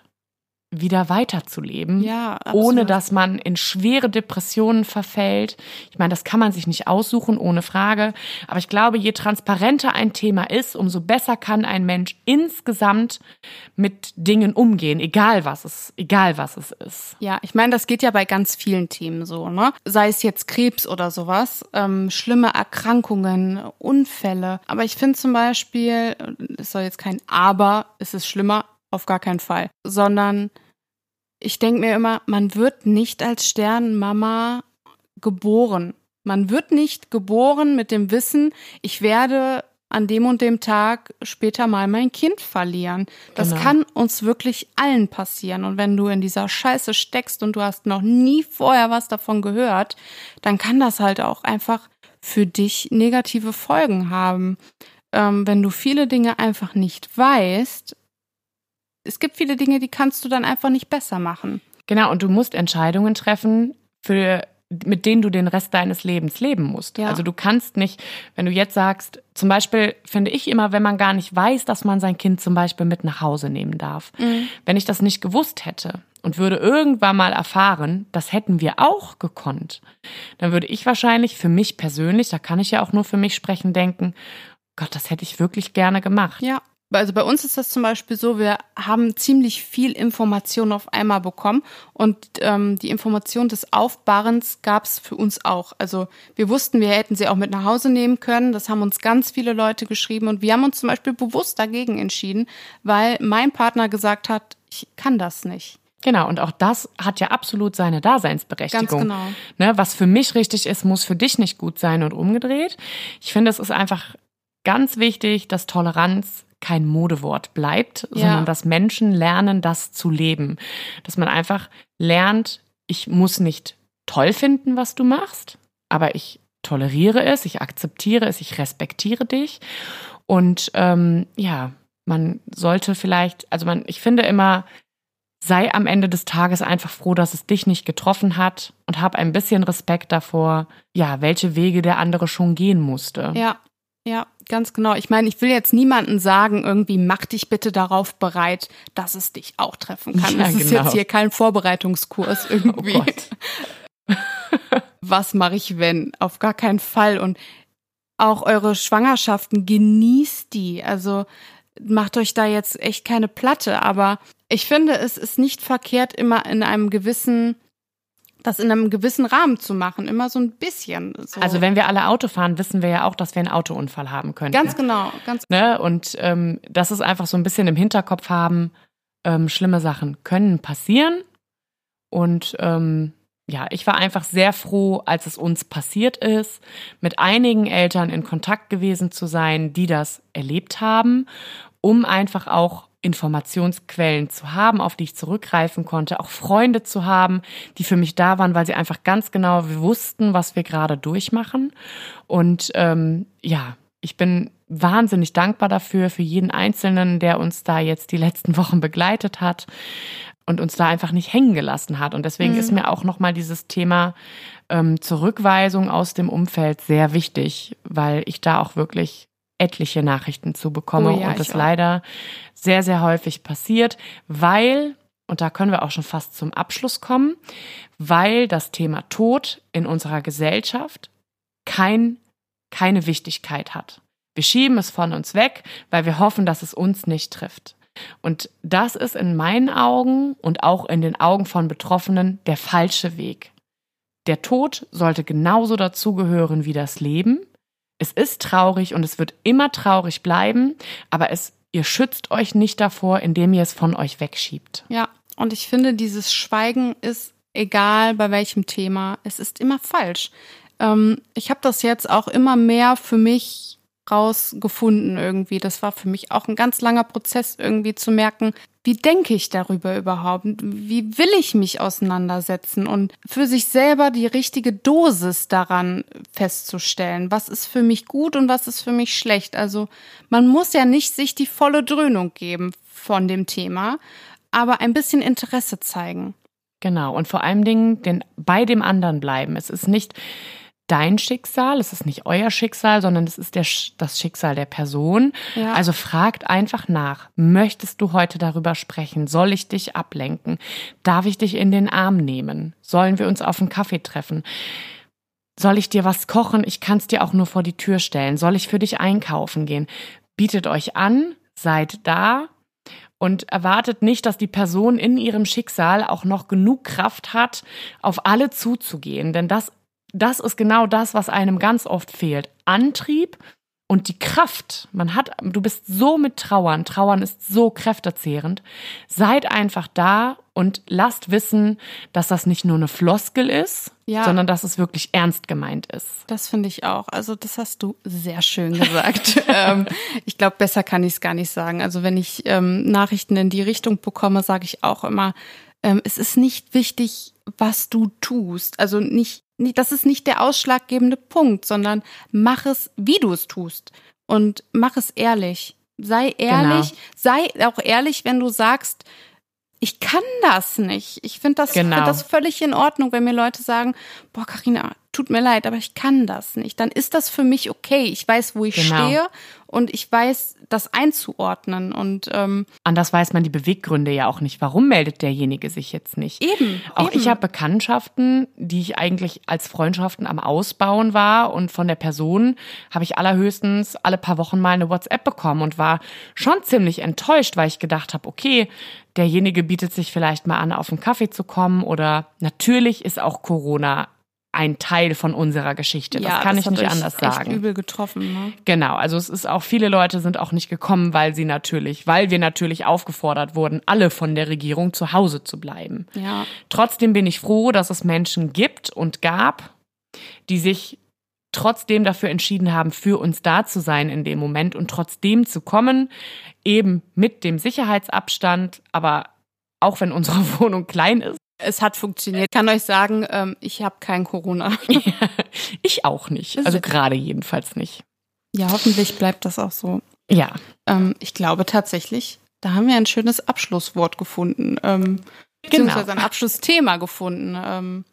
wieder weiterzuleben, ja, ohne dass man in schwere Depressionen verfällt. Ich meine, das kann man sich nicht aussuchen, ohne Frage. Aber ich glaube, je transparenter ein Thema ist, umso besser kann ein Mensch insgesamt mit Dingen umgehen, egal was es, egal was es ist. Ja, ich meine, das geht ja bei ganz vielen Themen so, ne? Sei es jetzt Krebs oder sowas, ähm, schlimme Erkrankungen, Unfälle. Aber ich finde zum Beispiel, es soll jetzt kein Aber, es ist schlimmer, auf gar keinen Fall, sondern ich denke mir immer, man wird nicht als Sternmama geboren. Man wird nicht geboren mit dem Wissen, ich werde an dem und dem Tag später mal mein Kind verlieren. Das genau. kann uns wirklich allen passieren. Und wenn du in dieser Scheiße steckst und du hast noch nie vorher was davon gehört, dann kann das halt auch einfach für dich negative Folgen haben. Ähm, wenn du viele Dinge einfach nicht weißt, es gibt viele Dinge, die kannst du dann einfach nicht besser machen. Genau, und du musst Entscheidungen treffen, für, mit denen du den Rest deines Lebens leben musst. Ja. Also du kannst nicht, wenn du jetzt sagst, zum Beispiel finde ich immer, wenn man gar nicht weiß, dass man sein Kind zum Beispiel mit nach Hause nehmen darf. Mhm. Wenn ich das nicht gewusst hätte und würde irgendwann mal erfahren, das hätten wir auch gekonnt, dann würde ich wahrscheinlich für mich persönlich, da kann ich ja auch nur für mich sprechen, denken, Gott, das hätte ich wirklich gerne gemacht. Ja, also bei uns ist das zum Beispiel so, wir haben ziemlich viel Information auf einmal bekommen und ähm, die Information des Aufbahrens gab es für uns auch. Also wir wussten, wir hätten sie auch mit nach Hause nehmen können. Das haben uns ganz viele Leute geschrieben und wir haben uns zum Beispiel bewusst dagegen entschieden, weil mein Partner gesagt hat, ich kann das nicht. Genau, und auch das hat ja absolut seine Daseinsberechtigung. Ganz genau. Ne, was für mich richtig ist, muss für dich nicht gut sein und umgedreht. Ich finde, es ist einfach ganz wichtig, dass Toleranz kein Modewort bleibt, ja. sondern dass Menschen lernen, das zu leben. Dass man einfach lernt, ich muss nicht toll finden, was du machst, aber ich toleriere es, ich akzeptiere es, ich respektiere dich. Und ähm, ja, man sollte vielleicht, also man, ich finde immer, sei am Ende des Tages einfach froh, dass es dich nicht getroffen hat und hab ein bisschen Respekt davor, ja, welche Wege der andere schon gehen musste. Ja, ja, ganz genau. Ich meine, ich will jetzt niemanden sagen, irgendwie mach dich bitte darauf bereit, dass es dich auch treffen kann. Ja, das ist genau. jetzt hier kein Vorbereitungskurs oh irgendwie. Oh Was mache ich, wenn? Auf gar keinen Fall. Und auch eure Schwangerschaften, genießt die. Also macht euch da jetzt echt keine Platte. Aber ich finde, es ist nicht verkehrt, immer in einem gewissen das in einem gewissen Rahmen zu machen, immer so ein bisschen. So. Also wenn wir alle Auto fahren, wissen wir ja auch, dass wir einen Autounfall haben können. Ganz genau, ganz ne? Und ähm, das ist einfach so ein bisschen im Hinterkopf haben, ähm, schlimme Sachen können passieren. Und ähm, ja, ich war einfach sehr froh, als es uns passiert ist, mit einigen Eltern in Kontakt gewesen zu sein, die das erlebt haben, um einfach auch Informationsquellen zu haben, auf die ich zurückgreifen konnte, auch Freunde zu haben, die für mich da waren, weil sie einfach ganz genau wussten, was wir gerade durchmachen. Und ähm, ja, ich bin wahnsinnig dankbar dafür, für jeden Einzelnen, der uns da jetzt die letzten Wochen begleitet hat und uns da einfach nicht hängen gelassen hat. Und deswegen mhm. ist mir auch nochmal dieses Thema ähm, Zurückweisung aus dem Umfeld sehr wichtig, weil ich da auch wirklich etliche Nachrichten zu bekomme oh ja, und das leider sehr, sehr häufig passiert, weil, und da können wir auch schon fast zum Abschluss kommen, weil das Thema Tod in unserer Gesellschaft kein, keine Wichtigkeit hat. Wir schieben es von uns weg, weil wir hoffen, dass es uns nicht trifft. Und das ist in meinen Augen und auch in den Augen von Betroffenen der falsche Weg. der Tod sollte genauso dazugehören wie das Leben. Es ist traurig und es wird immer traurig bleiben, aber es, ihr schützt euch nicht davor, indem ihr es von euch wegschiebt. Ja, und ich finde, dieses Schweigen ist egal bei welchem Thema, es ist immer falsch. Ähm, ich habe das jetzt auch immer mehr für mich rausgefunden irgendwie. Das war für mich auch ein ganz langer Prozess irgendwie zu merken, wie denke ich darüber überhaupt? Wie will ich mich auseinandersetzen und für sich selber die richtige Dosis daran festzustellen? Was ist für mich gut und was ist für mich schlecht? Also man muss ja nicht sich die volle Dröhnung geben von dem Thema, aber ein bisschen Interesse zeigen. Genau. Und vor allen Dingen den, bei dem anderen bleiben. Es ist nicht, dein Schicksal, es ist nicht euer Schicksal, sondern es ist der, das Schicksal der Person. Ja. Also fragt einfach nach, möchtest du heute darüber sprechen? Soll ich dich ablenken? Darf ich dich in den Arm nehmen? Sollen wir uns auf einen Kaffee treffen? Soll ich dir was kochen? Ich kann es dir auch nur vor die Tür stellen. Soll ich für dich einkaufen gehen? Bietet euch an, seid da, und erwartet nicht, dass die Person in ihrem Schicksal auch noch genug Kraft hat, auf alle zuzugehen. Denn das das ist genau das, was einem ganz oft fehlt. Antrieb und die Kraft. Man hat, du bist so mit Trauern. Trauern ist so kräftezehrend. Seid einfach da und lasst wissen, dass das nicht nur eine Floskel ist, ja. sondern dass es wirklich ernst gemeint ist. Das finde ich auch. Also das hast du sehr schön gesagt. ähm, ich glaube, besser kann ich es gar nicht sagen. Also wenn ich ähm, Nachrichten in die Richtung bekomme, sage ich auch immer, ähm, es ist nicht wichtig, was du tust. Also nicht das ist nicht der ausschlaggebende Punkt, sondern mach es, wie du es tust und mach es ehrlich. Sei ehrlich, genau. sei auch ehrlich, wenn du sagst, ich kann das nicht. Ich finde das, genau. find das völlig in Ordnung, wenn mir Leute sagen, boah, Karina, tut mir leid, aber ich kann das nicht. Dann ist das für mich okay. Ich weiß, wo ich genau. stehe und ich weiß, das einzuordnen. Und ähm, anders weiß man die Beweggründe ja auch nicht. Warum meldet derjenige sich jetzt nicht? Eben. Auch eben. ich habe Bekanntschaften, die ich eigentlich als Freundschaften am Ausbauen war und von der Person habe ich allerhöchstens alle paar Wochen mal eine WhatsApp bekommen und war schon ziemlich enttäuscht, weil ich gedacht habe, okay, derjenige bietet sich vielleicht mal an, auf einen Kaffee zu kommen oder natürlich ist auch Corona ein Teil von unserer Geschichte. Das ja, kann das ich nicht anders sagen. übel getroffen. Ne? Genau, also es ist auch viele Leute sind auch nicht gekommen, weil sie natürlich, weil wir natürlich aufgefordert wurden, alle von der Regierung zu Hause zu bleiben. Ja. Trotzdem bin ich froh, dass es Menschen gibt und gab, die sich trotzdem dafür entschieden haben, für uns da zu sein in dem Moment und trotzdem zu kommen, eben mit dem Sicherheitsabstand, aber auch wenn unsere Wohnung klein ist, es hat funktioniert. Ich kann euch sagen, ähm, ich habe kein Corona. ich auch nicht. Also gerade jedenfalls nicht. Ja, hoffentlich bleibt das auch so. Ja. Ähm, ich glaube tatsächlich, da haben wir ein schönes Abschlusswort gefunden. Ähm, beziehungsweise genau. ein Abschlussthema gefunden.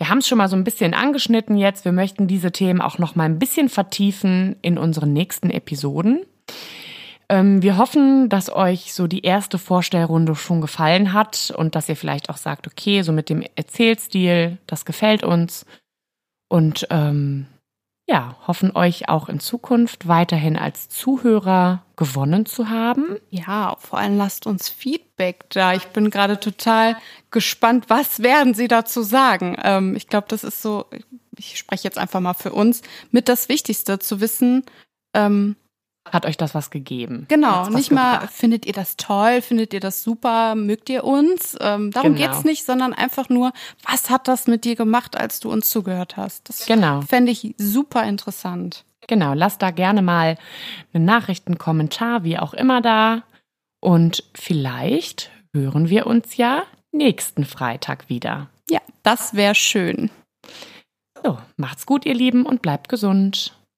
Wir haben es schon mal so ein bisschen angeschnitten jetzt. Wir möchten diese Themen auch noch mal ein bisschen vertiefen in unseren nächsten Episoden. Ähm, wir hoffen, dass euch so die erste Vorstellrunde schon gefallen hat und dass ihr vielleicht auch sagt, okay, so mit dem Erzählstil, das gefällt uns. Und ähm, ja, hoffen euch auch in Zukunft weiterhin als Zuhörer gewonnen zu haben. Ja, vor allem lasst uns Feedback da. Ich bin gerade total gespannt, was werden Sie dazu sagen? Ähm, ich glaube, das ist so, ich spreche jetzt einfach mal für uns, mit das Wichtigste zu wissen, ähm, hat euch das was gegeben? Genau, nicht gebracht? mal, findet ihr das toll, findet ihr das super, mögt ihr uns? Ähm, darum genau. geht's nicht, sondern einfach nur, was hat das mit dir gemacht, als du uns zugehört hast? Das genau. fände ich super interessant. Genau, lasst da gerne mal eine Nachricht, einen Kommentar, wie auch immer da. Und vielleicht hören wir uns ja nächsten Freitag wieder. Ja, das wäre schön. So, macht's gut, ihr Lieben, und bleibt gesund.